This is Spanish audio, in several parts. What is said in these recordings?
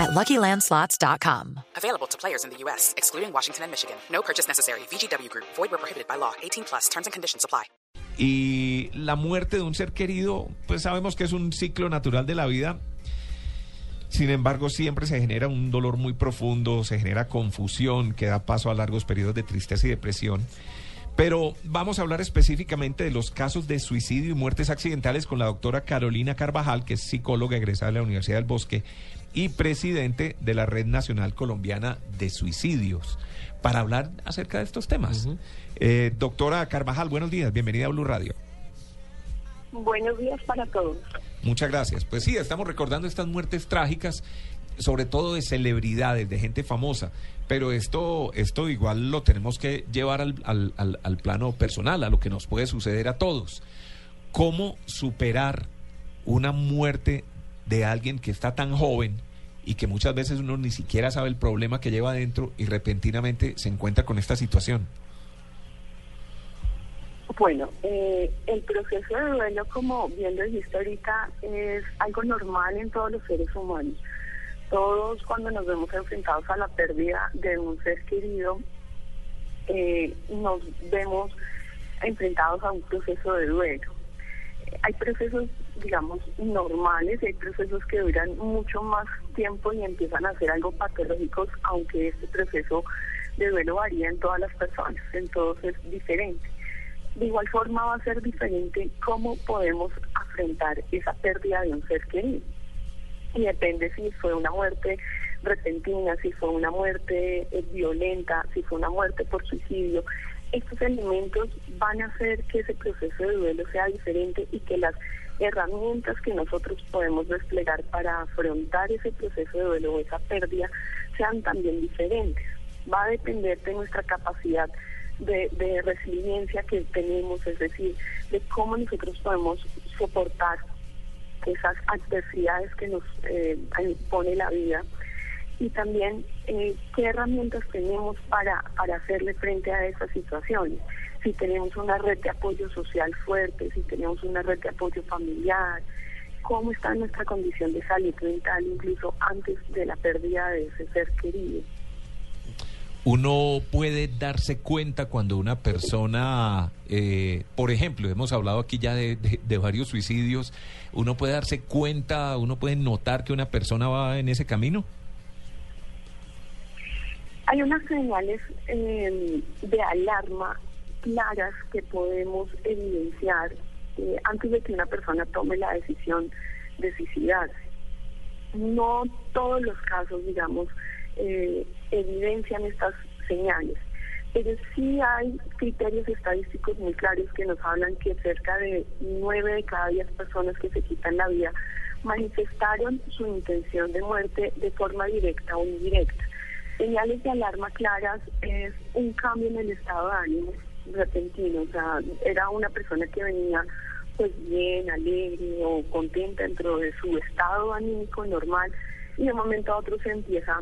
at LuckyLandSlots.com. Available to players in the U.S., excluding Washington and Michigan. No purchase necessary. VGW Group. Void where prohibited by law. 18 plus. Terms and conditions apply. Y la muerte de un ser querido, pues sabemos que es un ciclo natural de la vida. Sin embargo, siempre se genera un dolor muy profundo, se genera confusión, que da paso a largos periodos de tristeza y depresión. Pero vamos a hablar específicamente de los casos de suicidio y muertes accidentales con la doctora Carolina Carvajal, que es psicóloga egresada de la Universidad del Bosque y presidente de la Red Nacional Colombiana de Suicidios, para hablar acerca de estos temas. Eh, doctora Carvajal, buenos días, bienvenida a Blue Radio. Buenos días para todos. Muchas gracias. Pues sí, estamos recordando estas muertes trágicas, sobre todo de celebridades, de gente famosa, pero esto, esto igual lo tenemos que llevar al, al, al, al plano personal, a lo que nos puede suceder a todos. ¿Cómo superar una muerte de alguien que está tan joven y que muchas veces uno ni siquiera sabe el problema que lleva adentro y repentinamente se encuentra con esta situación? Bueno, eh, el proceso de duelo, como bien lo dijiste ahorita, es algo normal en todos los seres humanos. Todos cuando nos vemos enfrentados a la pérdida de un ser querido, eh, nos vemos enfrentados a un proceso de duelo. Hay procesos, digamos, normales, hay procesos que duran mucho más tiempo y empiezan a ser algo patológicos, aunque este proceso de duelo varía en todas las personas, en todos es diferente. De igual forma va a ser diferente cómo podemos afrontar esa pérdida de un ser querido. Y depende si fue una muerte repentina, si fue una muerte eh, violenta, si fue una muerte por suicidio. Estos elementos van a hacer que ese proceso de duelo sea diferente y que las herramientas que nosotros podemos desplegar para afrontar ese proceso de duelo o esa pérdida sean también diferentes. Va a depender de nuestra capacidad de, de, resiliencia que tenemos, es decir, de cómo nosotros podemos soportar esas adversidades que nos eh, impone la vida y también eh, qué herramientas tenemos para, para hacerle frente a esas situaciones. Si tenemos una red de apoyo social fuerte, si tenemos una red de apoyo familiar, cómo está nuestra condición de salud mental incluso antes de la pérdida de ese ser querido uno puede darse cuenta cuando una persona, eh, por ejemplo, hemos hablado aquí ya de, varios suicidios, uno puede darse cuenta, uno puede notar que una persona va en ese camino. Hay unas señales eh, de alarma claras que podemos evidenciar eh, antes de que una persona tome la decisión de suicidarse. No todos los casos, digamos, eh, evidencian estas señales. Pero sí hay criterios estadísticos muy claros que nos hablan que cerca de nueve de cada diez personas que se quitan la vida manifestaron su intención de muerte de forma directa o indirecta. Señales de alarma claras es un cambio en el estado de ánimo repentino, o sea, era una persona que venía pues bien, alegre o contenta dentro de su estado anímico normal y de momento a otro se empieza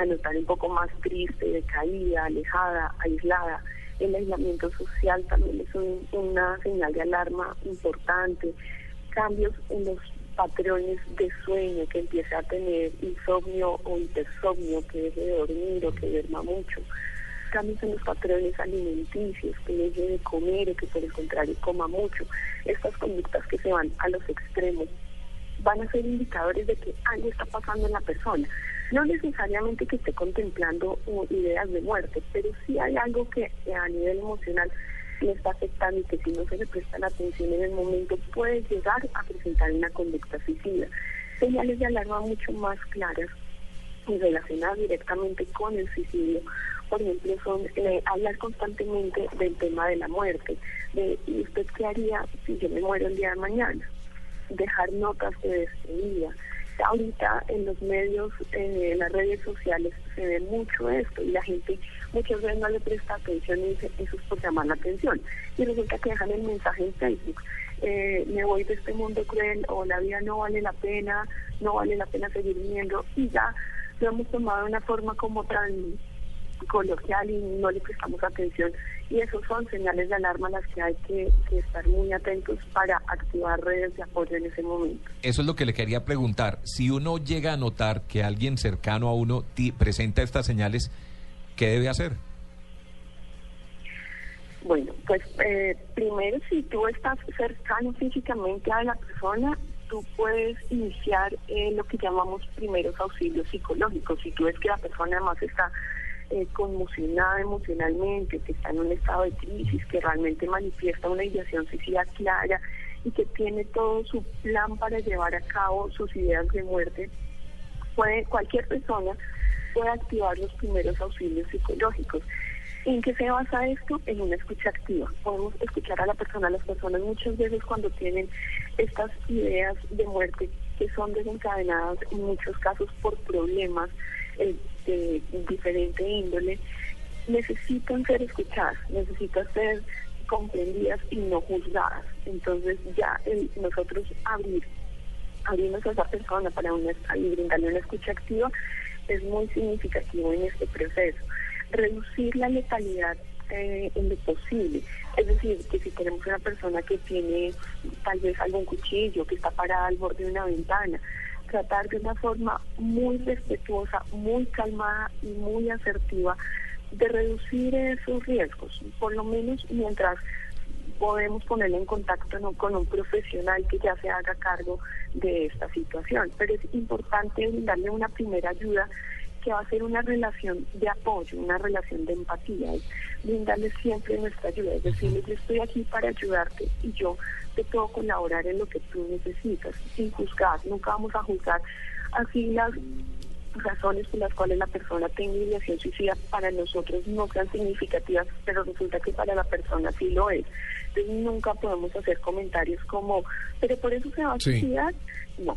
a notar un poco más triste, decaída, alejada, aislada. El aislamiento social también es un, una señal de alarma importante. Cambios en los patrones de sueño, que empiece a tener insomnio o hipersomnio, que deje de dormir o que duerma mucho. Cambios en los patrones alimenticios, que deje de comer o que por el contrario coma mucho. Estas conductas que se van a los extremos van a ser indicadores de que algo está pasando en la persona. No necesariamente que esté contemplando ideas de muerte, pero sí hay algo que a nivel emocional le está afectando y que si no se le presta la atención en el momento puede llegar a presentar una conducta suicida. Señales de alarma mucho más claras y relacionadas directamente con el suicidio, por ejemplo, son eh, hablar constantemente del tema de la muerte, de ¿y usted qué haría si yo me muero el día de mañana? dejar notas de despedida, ahorita en los medios, en las redes sociales se ve mucho esto y la gente muchas veces no le presta atención y dice eso es llamar la atención. Y resulta que dejan el mensaje en Facebook, eh, me voy de este mundo cruel o la vida no vale la pena, no vale la pena seguir viviendo y ya lo hemos tomado de una forma como tan coloquial y no le prestamos atención. Y esos son señales de alarma a las que hay que, estar muy atentos para activar redes de apoyo en ese momento. Eso es lo que le quería preguntar. Si uno llega a notar que alguien cercano a uno presenta estas señales, ¿qué debe hacer? Bueno, pues eh, primero si tú estás cercano físicamente a la persona, tú puedes iniciar eh, lo que llamamos primeros auxilios psicológicos. Si tú ves que la persona además está eh, conmocionada emocionalmente, que está en un estado de crisis, que realmente manifiesta una ideación suicida clara y que tiene todo su plan para llevar a cabo sus ideas de muerte, puede cualquier persona puede activar los primeros auxilios psicológicos. ¿En qué se basa esto? En una escucha activa. Podemos escuchar a la persona. Las personas muchas veces cuando tienen estas ideas de muerte que son desencadenadas en muchos casos por problemas de diferente índole, necesitan ser escuchadas, necesitan ser comprendidas y no juzgadas. Entonces ya nosotros abrir, abrirnos a esa persona para una, y brindarle una escucha activa es muy significativo en este proceso reducir la letalidad eh, en lo posible. Es decir, que si tenemos una persona que tiene tal vez algún cuchillo, que está parada al borde de una ventana, tratar de una forma muy respetuosa, muy calmada y muy asertiva de reducir esos riesgos, por lo menos mientras podemos ponerle en contacto con un profesional que ya se haga cargo de esta situación. Pero es importante darle una primera ayuda que va a ser una relación de apoyo, una relación de empatía, es brindarles siempre nuestra ayuda, es decirles yo estoy aquí para ayudarte y yo te puedo colaborar en lo que tú necesitas, sin juzgar, nunca vamos a juzgar así las razones por las cuales la persona tenga ideación suicida para nosotros no sean significativas, pero resulta que para la persona sí lo es. Entonces nunca podemos hacer comentarios como, pero por eso se va a suicidar. No.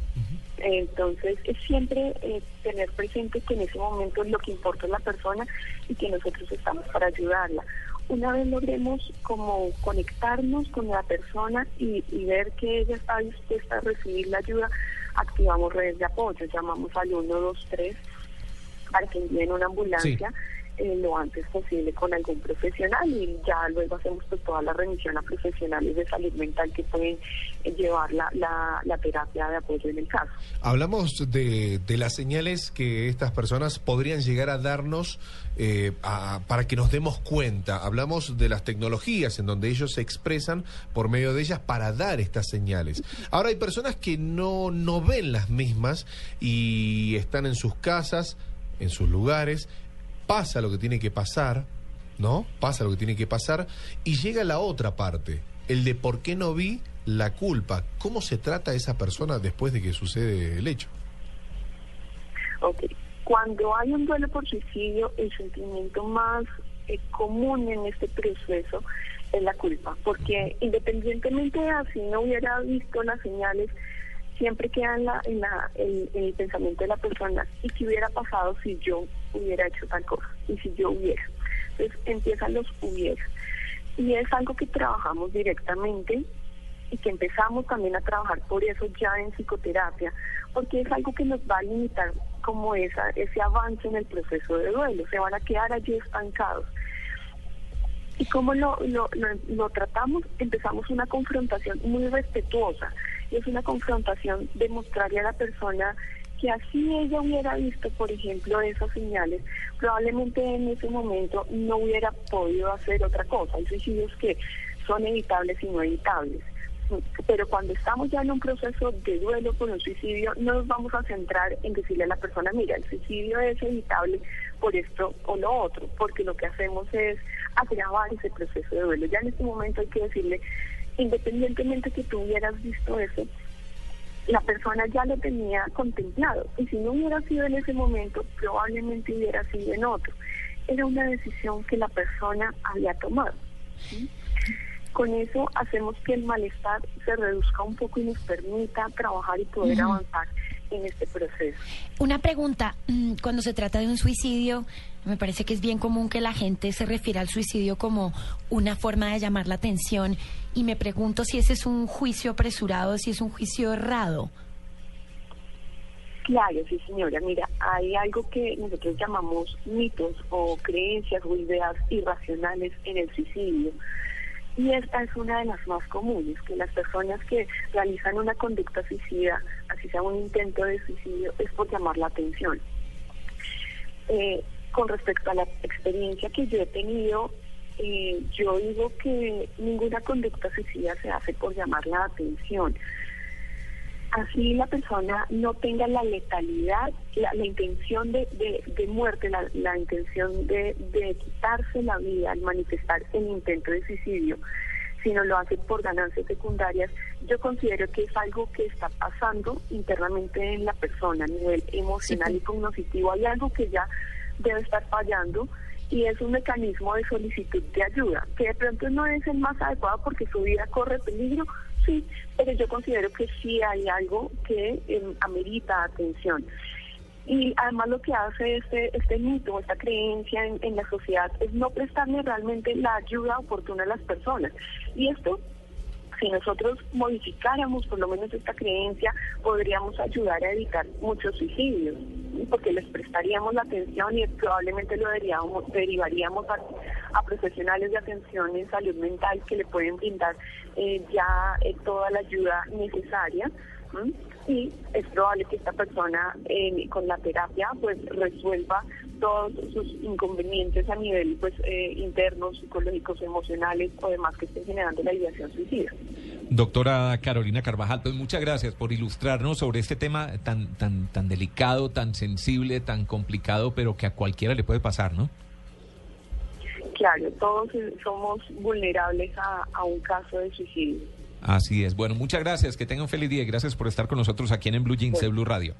Entonces es siempre eh, tener presente que en ese momento lo que importa es la persona y que nosotros estamos para ayudarla. Una vez logremos como conectarnos con la persona y, y ver que ella está dispuesta a recibir la ayuda, activamos redes de apoyo, llamamos al 123 para que envíen una ambulancia. Eh, lo antes posible con algún profesional y ya luego hacemos pues toda la remisión a profesionales de salud mental que pueden eh, llevar la, la, terapia de apoyo en el caso. Hablamos de, de las señales que estas personas podrían llegar a darnos eh, para que nos demos cuenta. Hablamos de las tecnologías en donde ellos se expresan por medio de ellas para dar estas señales. Ahora hay personas que no, no ven las mismas y están en sus casas, en sus lugares pasa lo que tiene que pasar, ¿no? Pasa lo que tiene que pasar y llega la otra parte, el de por qué no vi la culpa. ¿Cómo se trata a esa persona después de que sucede el hecho? Ok, cuando hay un duelo por suicidio, el sentimiento más eh, común en este proceso es la culpa, porque independientemente de si no hubiera visto las señales, siempre queda en, la, en, la, el pensamiento de la persona y qué hubiera pasado si yo hubiera hecho tal cosa y si yo hubiera. Entonces empiezan los hubiera. Y es algo que trabajamos directamente y que empezamos también a trabajar por eso ya en psicoterapia, porque es algo que nos va a limitar como esa, ese avance en el proceso de duelo, se van a quedar allí estancados. ¿Y cómo lo, lo, lo tratamos? Empezamos una confrontación muy respetuosa es una confrontación de mostrarle a la persona que así ella hubiera visto, por ejemplo, esas señales, probablemente en ese momento no hubiera podido hacer otra cosa. Hay suicidios que son evitables y no evitables. Pero cuando estamos ya en un proceso de duelo por un suicidio, no nos vamos a centrar en decirle a la persona, mira, el suicidio es evitable por esto o lo otro, porque lo que hacemos es agravar ese proceso de duelo. Ya en este momento hay que decirle, independientemente que tú hubieras visto eso, la persona ya lo tenía contemplado y si no hubiera sido en ese momento, probablemente hubiera sido en otro. Era una decisión que la persona había tomado. Con eso hacemos que el malestar se reduzca un poco y nos permita trabajar y poder avanzar en este proceso. Una pregunta, mm, cuando se trata de un suicidio, me parece que es bien común que la gente se refiera al suicidio como una forma de llamar la atención y me pregunto si ese es un juicio apresurado, si es un juicio errado. Claro, sí señora. Mira, hay algo que nosotros llamamos mitos o creencias o ideas irracionales en el suicidio. Y esta es una de las más comunes, que las personas que realizan una conducta suicida, así sea un intento de suicidio, es por llamar la atención. Eh, con respecto a la experiencia que yo he tenido, eh, yo digo que ninguna conducta suicida se hace por llamar la atención así la persona no tenga la letalidad, la, intención de, muerte, la, intención de, quitarse la vida al manifestar el intento de suicidio, sino lo hace por ganancias secundarias, yo considero que es algo que está pasando internamente en la persona a nivel emocional y cognitivo. Hay algo que ya debe estar fallando y es un mecanismo de solicitud de ayuda, que de pronto no es el más adecuado porque su vida corre peligro, sí, pero yo considero que sí hay algo que em, amerita atención. Y además lo que hace este, este mito, esta creencia en, en la sociedad es no prestarle realmente la ayuda oportuna a las personas. Y esto si nosotros modificáramos por lo menos esta creencia, podríamos ayudar a evitar muchos suicidios, porque les prestaríamos la atención y probablemente lo derivaríamos a, profesionales de atención en salud mental que le pueden brindar eh, ya eh, toda la ayuda necesaria y es probable que esta persona con la terapia pues resuelva todos sus inconvenientes a nivel pues eh, internos, psicológicos, emocionales o demás que estén generando la ideación suicida. Doctora Carolina Carvajal, pues muchas gracias por ilustrarnos sobre este tema tan tan tan delicado, tan sensible, tan complicado, pero que a cualquiera le puede pasar, ¿no? Claro, todos somos vulnerables a, a un caso de suicidio. Así es. Bueno, muchas gracias. Que tengan un feliz día y gracias por estar con nosotros aquí en, Blue Jeans de Blue Radio.